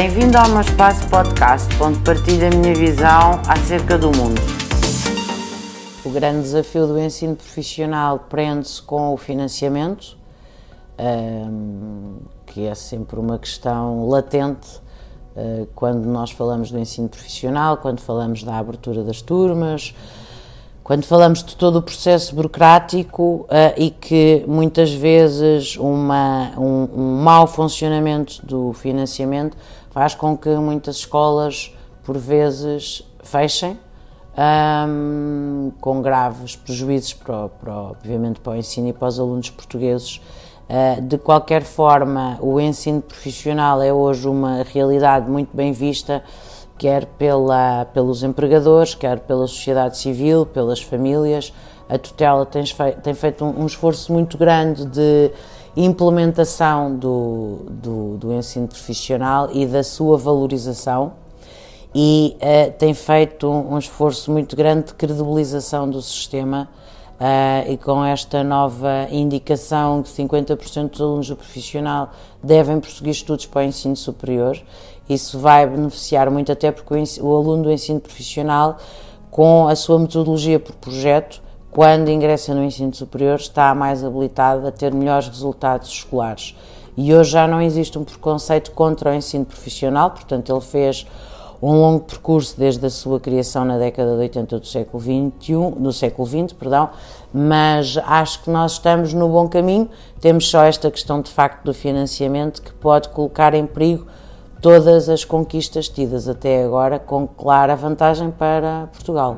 Bem-vindo ao meu espaço podcast, onde partilho a minha visão acerca do mundo. O grande desafio do ensino profissional prende-se com o financiamento, que é sempre uma questão latente eh, quando nós falamos do ensino profissional, quando falamos da abertura das turmas, quando falamos de todo o processo burocrático uh, e que muitas vezes uma, um, um mau funcionamento do financiamento faz com que muitas escolas, por vezes, fechem, um, com graves prejuízos, para, para, obviamente, para o ensino e para os alunos portugueses. Uh, de qualquer forma, o ensino profissional é hoje uma realidade muito bem vista quer pela, pelos empregadores, quer pela sociedade civil, pelas famílias. A tutela tem, tem feito um, um, esforço muito grande de implementação do, do, do, ensino profissional e da sua valorização e uh, tem feito um, um, esforço muito grande de credibilização do sistema uh, e com esta nova indicação que 50% dos alunos do profissional devem prosseguir estudos para o ensino superior isso vai beneficiar muito, até porque o, o aluno do ensino profissional, com a sua metodologia por projeto, quando ingressa no ensino superior, está mais habilitado a ter melhores resultados escolares. E hoje já não existe um preconceito contra o ensino profissional, portanto, ele fez um longo percurso desde a sua criação na década de 80 do século XXI, do século XX, perdão, mas acho que nós estamos no bom caminho. Temos só esta questão de facto do financiamento que pode colocar em perigo todas as conquistas tidas até agora com clara vantagem para Portugal.